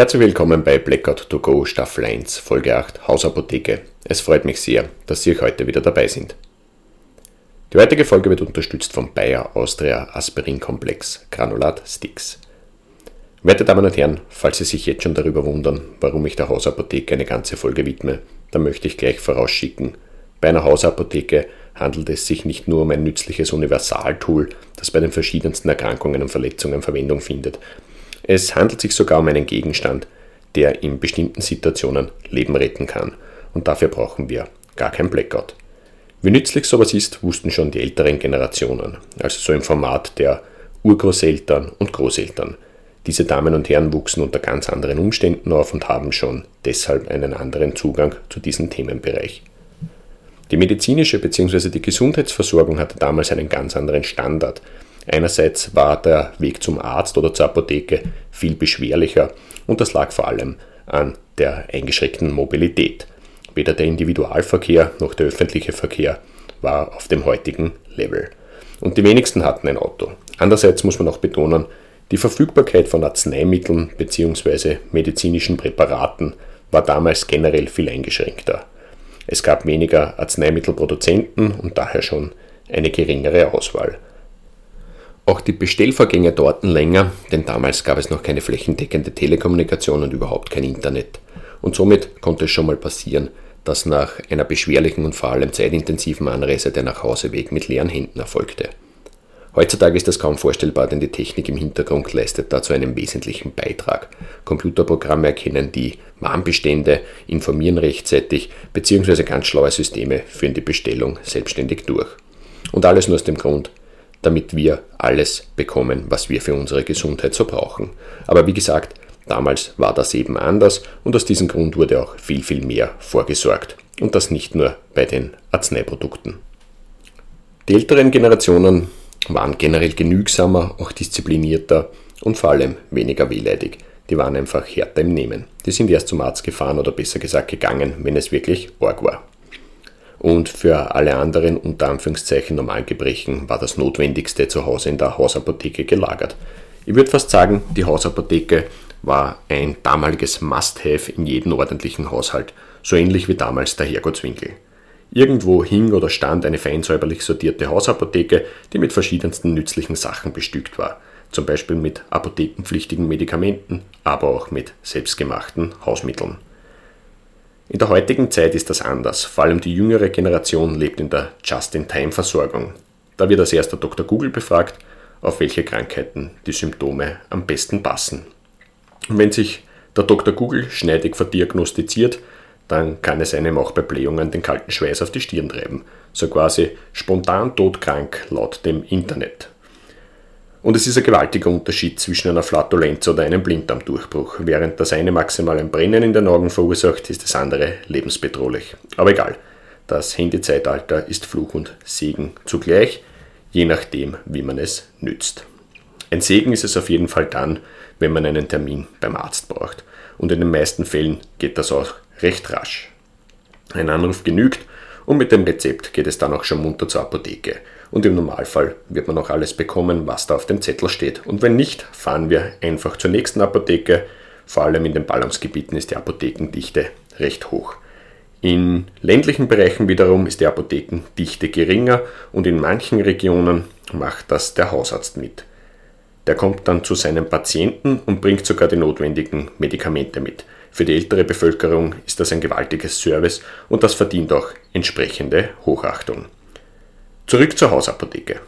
Herzlich willkommen bei Blackout to Go Staffel 1, Folge 8, Hausapotheke. Es freut mich sehr, dass Sie heute wieder dabei sind. Die heutige Folge wird unterstützt vom Bayer Austria Aspirin Komplex Granulat Sticks. Werte Damen und Herren, falls Sie sich jetzt schon darüber wundern, warum ich der Hausapotheke eine ganze Folge widme, dann möchte ich gleich vorausschicken. Bei einer Hausapotheke handelt es sich nicht nur um ein nützliches Universaltool, das bei den verschiedensten Erkrankungen und Verletzungen Verwendung findet, es handelt sich sogar um einen Gegenstand, der in bestimmten Situationen Leben retten kann. Und dafür brauchen wir gar kein Blackout. Wie nützlich sowas ist, wussten schon die älteren Generationen, also so im Format der Urgroßeltern und Großeltern. Diese Damen und Herren wuchsen unter ganz anderen Umständen auf und haben schon deshalb einen anderen Zugang zu diesem Themenbereich. Die medizinische bzw. die Gesundheitsversorgung hatte damals einen ganz anderen Standard, Einerseits war der Weg zum Arzt oder zur Apotheke viel beschwerlicher und das lag vor allem an der eingeschränkten Mobilität. Weder der Individualverkehr noch der öffentliche Verkehr war auf dem heutigen Level. Und die wenigsten hatten ein Auto. Andererseits muss man auch betonen, die Verfügbarkeit von Arzneimitteln bzw. medizinischen Präparaten war damals generell viel eingeschränkter. Es gab weniger Arzneimittelproduzenten und daher schon eine geringere Auswahl. Auch die Bestellvorgänge dauerten länger, denn damals gab es noch keine flächendeckende Telekommunikation und überhaupt kein Internet. Und somit konnte es schon mal passieren, dass nach einer beschwerlichen und vor allem zeitintensiven Anreise der Nachhauseweg mit leeren Händen erfolgte. Heutzutage ist das kaum vorstellbar, denn die Technik im Hintergrund leistet dazu einen wesentlichen Beitrag. Computerprogramme erkennen die Warnbestände, informieren rechtzeitig bzw. ganz schlaue Systeme führen die Bestellung selbstständig durch. Und alles nur aus dem Grund, damit wir alles bekommen, was wir für unsere Gesundheit so brauchen. Aber wie gesagt, damals war das eben anders und aus diesem Grund wurde auch viel, viel mehr vorgesorgt. Und das nicht nur bei den Arzneiprodukten. Die älteren Generationen waren generell genügsamer, auch disziplinierter und vor allem weniger wehleidig. Die waren einfach härter im Nehmen. Die sind erst zum Arzt gefahren oder besser gesagt gegangen, wenn es wirklich arg war und für alle anderen unter Anführungszeichen normalen Gebrechen war das Notwendigste zu Hause in der Hausapotheke gelagert. Ich würde fast sagen, die Hausapotheke war ein damaliges Must-Have in jedem ordentlichen Haushalt, so ähnlich wie damals der Herrgottswinkel. Irgendwo hing oder stand eine fein säuberlich sortierte Hausapotheke, die mit verschiedensten nützlichen Sachen bestückt war, zum Beispiel mit apothekenpflichtigen Medikamenten, aber auch mit selbstgemachten Hausmitteln. In der heutigen Zeit ist das anders. Vor allem die jüngere Generation lebt in der Just-in-Time-Versorgung. Da wird als erster Dr. Google befragt, auf welche Krankheiten die Symptome am besten passen. Und wenn sich der Dr. Google schneidig verdiagnostiziert, dann kann es einem auch bei Blähungen den kalten Schweiß auf die Stirn treiben. So quasi spontan todkrank laut dem Internet. Und es ist ein gewaltiger Unterschied zwischen einer Flatulenz oder einem Blinddarmdurchbruch. Während das eine maximal ein Brennen in den Augen verursacht, ist das andere lebensbedrohlich. Aber egal, das Handyzeitalter ist Fluch und Segen zugleich, je nachdem, wie man es nützt. Ein Segen ist es auf jeden Fall dann, wenn man einen Termin beim Arzt braucht. Und in den meisten Fällen geht das auch recht rasch. Ein Anruf genügt und mit dem Rezept geht es dann auch schon munter zur Apotheke. Und im Normalfall wird man auch alles bekommen, was da auf dem Zettel steht. Und wenn nicht, fahren wir einfach zur nächsten Apotheke. Vor allem in den Ballungsgebieten ist die Apothekendichte recht hoch. In ländlichen Bereichen wiederum ist die Apothekendichte geringer und in manchen Regionen macht das der Hausarzt mit. Der kommt dann zu seinem Patienten und bringt sogar die notwendigen Medikamente mit. Für die ältere Bevölkerung ist das ein gewaltiges Service und das verdient auch entsprechende Hochachtung. Zurück zur Hausapotheke.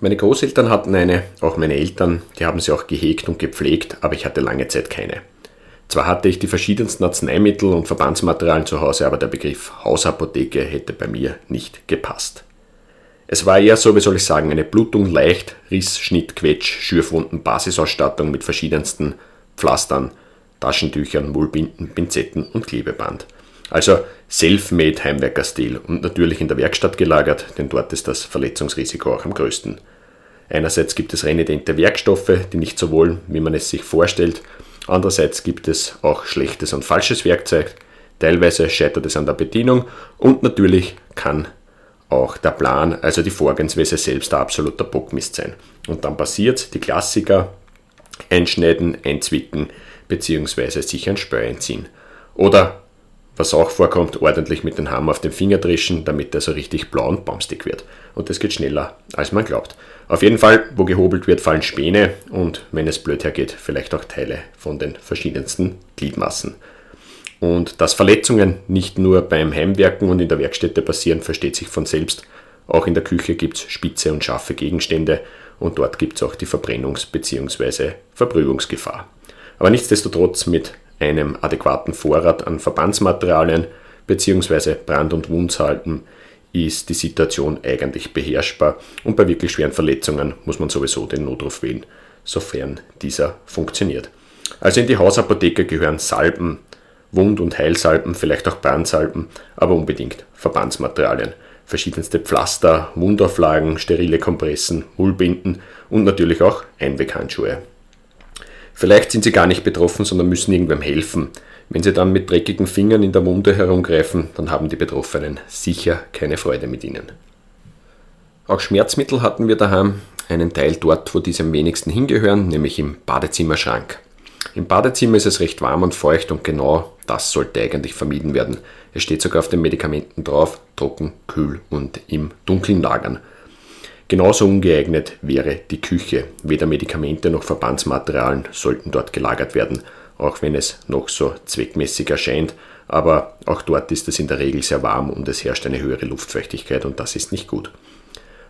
Meine Großeltern hatten eine, auch meine Eltern, die haben sie auch gehegt und gepflegt, aber ich hatte lange Zeit keine. Zwar hatte ich die verschiedensten Arzneimittel und Verbandsmaterialien zu Hause, aber der Begriff Hausapotheke hätte bei mir nicht gepasst. Es war eher so, wie soll ich sagen, eine Blutung leicht, Riss, Schnitt, Quetsch, Schürfwunden, Basisausstattung mit verschiedensten Pflastern, Taschentüchern, Mullbinden, Pinzetten und Klebeband. Also Self-Made Heimwerkerstil und natürlich in der Werkstatt gelagert, denn dort ist das Verletzungsrisiko auch am größten. Einerseits gibt es renitente Werkstoffe, die nicht so wohl, wie man es sich vorstellt. Andererseits gibt es auch schlechtes und falsches Werkzeug. Teilweise scheitert es an der Bedienung und natürlich kann auch der Plan, also die Vorgehensweise selbst ein absoluter Bockmist sein. Und dann passiert die Klassiker, einschneiden, einzwicken bzw. sich ein Spör einziehen. Oder, was auch vorkommt, ordentlich mit dem Hammer auf den Finger dreschen, damit er so richtig blau und baumstig wird. Und das geht schneller, als man glaubt. Auf jeden Fall, wo gehobelt wird, fallen Späne und, wenn es blöd hergeht, vielleicht auch Teile von den verschiedensten Gliedmassen. Und dass Verletzungen nicht nur beim Heimwerken und in der Werkstätte passieren, versteht sich von selbst. Auch in der Küche gibt es spitze und scharfe Gegenstände und dort gibt es auch die Verbrennungs- bzw. Verbrühungsgefahr. Aber nichtsdestotrotz mit einem adäquaten Vorrat an Verbandsmaterialien bzw. Brand- und Wundsalben ist die Situation eigentlich beherrschbar und bei wirklich schweren Verletzungen muss man sowieso den Notruf wählen, sofern dieser funktioniert. Also in die Hausapotheke gehören Salben, Wund- und Heilsalben, vielleicht auch Brandsalben, aber unbedingt Verbandsmaterialien. Verschiedenste Pflaster, Wundauflagen, sterile Kompressen, Mullbinden und natürlich auch Einweghandschuhe. Vielleicht sind sie gar nicht betroffen, sondern müssen irgendwem helfen. Wenn sie dann mit dreckigen Fingern in der Wunde herumgreifen, dann haben die Betroffenen sicher keine Freude mit ihnen. Auch Schmerzmittel hatten wir daheim, einen Teil dort, wo diese am wenigsten hingehören, nämlich im Badezimmerschrank. Im Badezimmer ist es recht warm und feucht und genau das sollte eigentlich vermieden werden. Es steht sogar auf den Medikamenten drauf, trocken, kühl und im Dunkeln lagern. Genauso ungeeignet wäre die Küche. Weder Medikamente noch Verbandsmaterialien sollten dort gelagert werden auch wenn es noch so zweckmäßig erscheint. Aber auch dort ist es in der Regel sehr warm und es herrscht eine höhere Luftfeuchtigkeit und das ist nicht gut.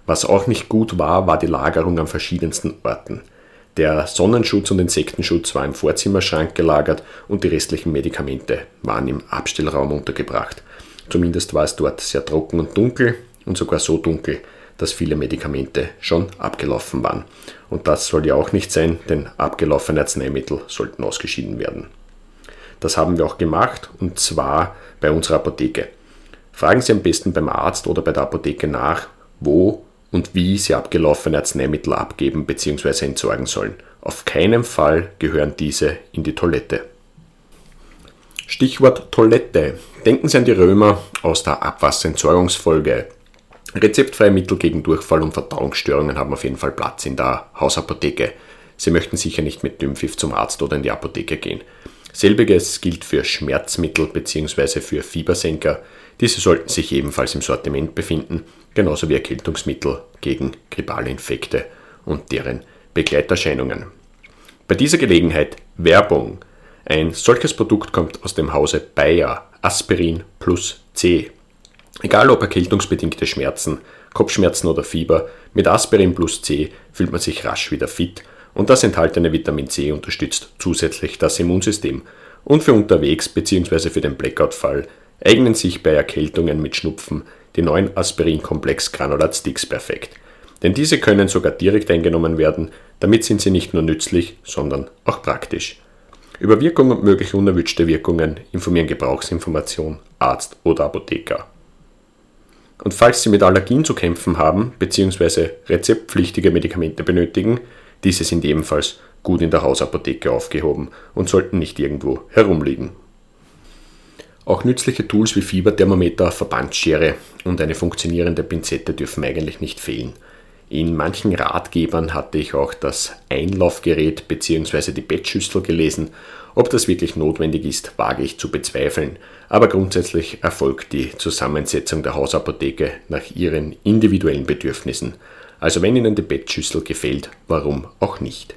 Was auch nicht gut war, war die Lagerung an verschiedensten Orten. Der Sonnenschutz und Insektenschutz war im Vorzimmerschrank gelagert und die restlichen Medikamente waren im Abstellraum untergebracht. Zumindest war es dort sehr trocken und dunkel und sogar so dunkel, dass viele Medikamente schon abgelaufen waren. Und das soll ja auch nicht sein, denn abgelaufene Arzneimittel sollten ausgeschieden werden. Das haben wir auch gemacht und zwar bei unserer Apotheke. Fragen Sie am besten beim Arzt oder bei der Apotheke nach, wo und wie Sie abgelaufene Arzneimittel abgeben bzw. entsorgen sollen. Auf keinen Fall gehören diese in die Toilette. Stichwort Toilette. Denken Sie an die Römer aus der Abwasserentsorgungsfolge. Rezeptfreie Mittel gegen Durchfall und Verdauungsstörungen haben auf jeden Fall Platz in der Hausapotheke. Sie möchten sicher nicht mit Dünnpfiff zum Arzt oder in die Apotheke gehen. Selbiges gilt für Schmerzmittel bzw. für Fiebersenker. Diese sollten sich ebenfalls im Sortiment befinden, genauso wie Erkältungsmittel gegen grippale Infekte und deren Begleiterscheinungen. Bei dieser Gelegenheit Werbung. Ein solches Produkt kommt aus dem Hause Bayer Aspirin plus C. Egal ob erkältungsbedingte Schmerzen, Kopfschmerzen oder Fieber, mit Aspirin plus C fühlt man sich rasch wieder fit und das enthaltene Vitamin C unterstützt zusätzlich das Immunsystem. Und für unterwegs bzw. für den Blackout-Fall eignen sich bei Erkältungen mit Schnupfen die neuen Aspirin-Komplex Granulat Sticks perfekt. Denn diese können sogar direkt eingenommen werden, damit sind sie nicht nur nützlich, sondern auch praktisch. Über Wirkung und mögliche unerwünschte Wirkungen informieren Gebrauchsinformation, Arzt oder Apotheker. Und falls Sie mit Allergien zu kämpfen haben bzw. rezeptpflichtige Medikamente benötigen, diese sind ebenfalls gut in der Hausapotheke aufgehoben und sollten nicht irgendwo herumliegen. Auch nützliche Tools wie Fieberthermometer, Verbandsschere und eine funktionierende Pinzette dürfen eigentlich nicht fehlen. In manchen Ratgebern hatte ich auch das Einlaufgerät bzw. die Bettschüssel gelesen ob das wirklich notwendig ist, wage ich zu bezweifeln, aber grundsätzlich erfolgt die Zusammensetzung der Hausapotheke nach ihren individuellen Bedürfnissen. Also wenn Ihnen die Bettschüssel gefällt, warum auch nicht.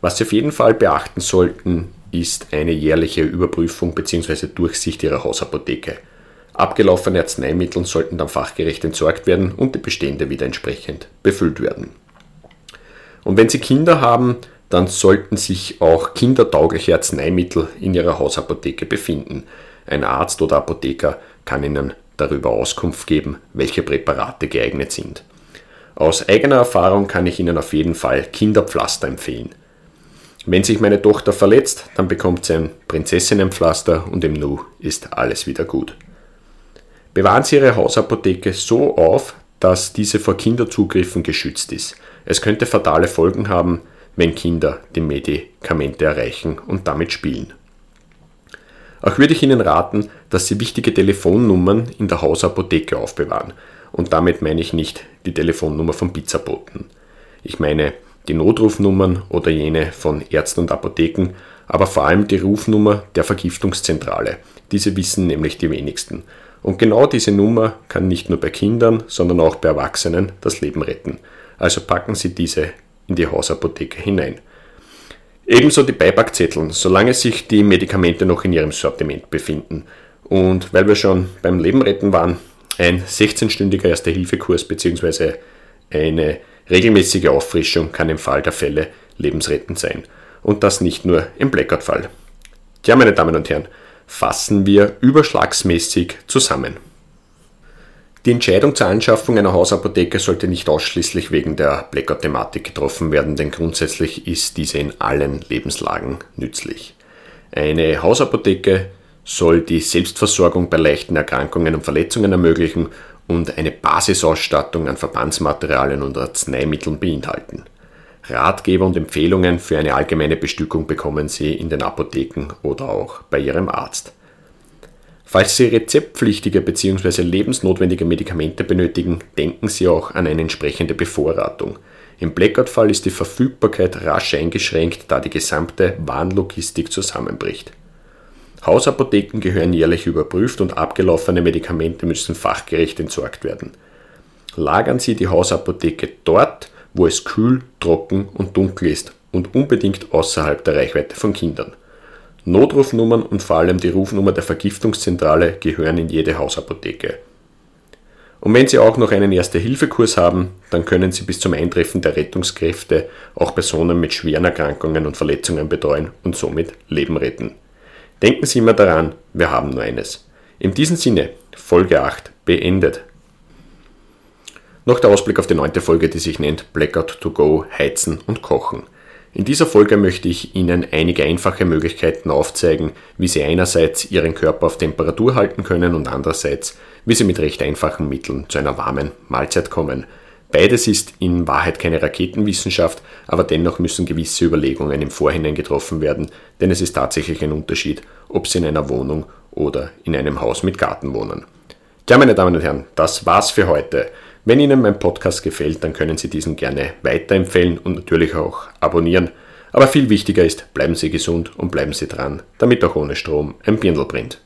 Was Sie auf jeden Fall beachten sollten, ist eine jährliche Überprüfung bzw. Durchsicht Ihrer Hausapotheke. Abgelaufene Arzneimittel sollten dann fachgerecht entsorgt werden und die Bestände wieder entsprechend befüllt werden. Und wenn Sie Kinder haben, dann sollten sich auch kindertaugliche Arzneimittel in Ihrer Hausapotheke befinden. Ein Arzt oder Apotheker kann Ihnen darüber Auskunft geben, welche Präparate geeignet sind. Aus eigener Erfahrung kann ich Ihnen auf jeden Fall Kinderpflaster empfehlen. Wenn sich meine Tochter verletzt, dann bekommt sie ein Prinzessinnenpflaster und im Nu ist alles wieder gut. Bewahren Sie Ihre Hausapotheke so auf, dass diese vor Kinderzugriffen geschützt ist. Es könnte fatale Folgen haben, wenn Kinder die Medikamente erreichen und damit spielen. Auch würde ich Ihnen raten, dass Sie wichtige Telefonnummern in der Hausapotheke aufbewahren. Und damit meine ich nicht die Telefonnummer vom Pizzaboten. Ich meine die Notrufnummern oder jene von Ärzten und Apotheken, aber vor allem die Rufnummer der Vergiftungszentrale. Diese wissen nämlich die wenigsten. Und genau diese Nummer kann nicht nur bei Kindern, sondern auch bei Erwachsenen das Leben retten. Also packen Sie diese in die Hausapotheke hinein. Ebenso die Beipackzettel, solange sich die Medikamente noch in Ihrem Sortiment befinden. Und weil wir schon beim Leben retten waren, ein 16-stündiger Erste-Hilfe-Kurs bzw. eine regelmäßige Auffrischung kann im Fall der Fälle lebensrettend sein. Und das nicht nur im Blackout-Fall. Tja, meine Damen und Herren, fassen wir überschlagsmäßig zusammen. Die Entscheidung zur Anschaffung einer Hausapotheke sollte nicht ausschließlich wegen der Blackout-Thematik getroffen werden, denn grundsätzlich ist diese in allen Lebenslagen nützlich. Eine Hausapotheke soll die Selbstversorgung bei leichten Erkrankungen und Verletzungen ermöglichen und eine Basisausstattung an Verbandsmaterialien und Arzneimitteln beinhalten. Ratgeber und Empfehlungen für eine allgemeine Bestückung bekommen Sie in den Apotheken oder auch bei Ihrem Arzt. Falls Sie rezeptpflichtige bzw. lebensnotwendige Medikamente benötigen, denken Sie auch an eine entsprechende Bevorratung. Im Blackout-Fall ist die Verfügbarkeit rasch eingeschränkt, da die gesamte Warnlogistik zusammenbricht. Hausapotheken gehören jährlich überprüft und abgelaufene Medikamente müssen fachgerecht entsorgt werden. Lagern Sie die Hausapotheke dort, wo es kühl, trocken und dunkel ist und unbedingt außerhalb der Reichweite von Kindern. Notrufnummern und vor allem die Rufnummer der Vergiftungszentrale gehören in jede Hausapotheke. Und wenn Sie auch noch einen Erste-Hilfe-Kurs haben, dann können Sie bis zum Eintreffen der Rettungskräfte auch Personen mit schweren Erkrankungen und Verletzungen betreuen und somit Leben retten. Denken Sie immer daran, wir haben nur eines. In diesem Sinne, Folge 8 beendet. Noch der Ausblick auf die neunte Folge, die sich nennt Blackout to Go, Heizen und Kochen. In dieser Folge möchte ich Ihnen einige einfache Möglichkeiten aufzeigen, wie Sie einerseits Ihren Körper auf Temperatur halten können und andererseits, wie Sie mit recht einfachen Mitteln zu einer warmen Mahlzeit kommen. Beides ist in Wahrheit keine Raketenwissenschaft, aber dennoch müssen gewisse Überlegungen im Vorhinein getroffen werden, denn es ist tatsächlich ein Unterschied, ob Sie in einer Wohnung oder in einem Haus mit Garten wohnen. Tja, meine Damen und Herren, das war's für heute. Wenn Ihnen mein Podcast gefällt, dann können Sie diesen gerne weiterempfehlen und natürlich auch abonnieren. Aber viel wichtiger ist, bleiben Sie gesund und bleiben Sie dran, damit auch ohne Strom ein Birndl brennt.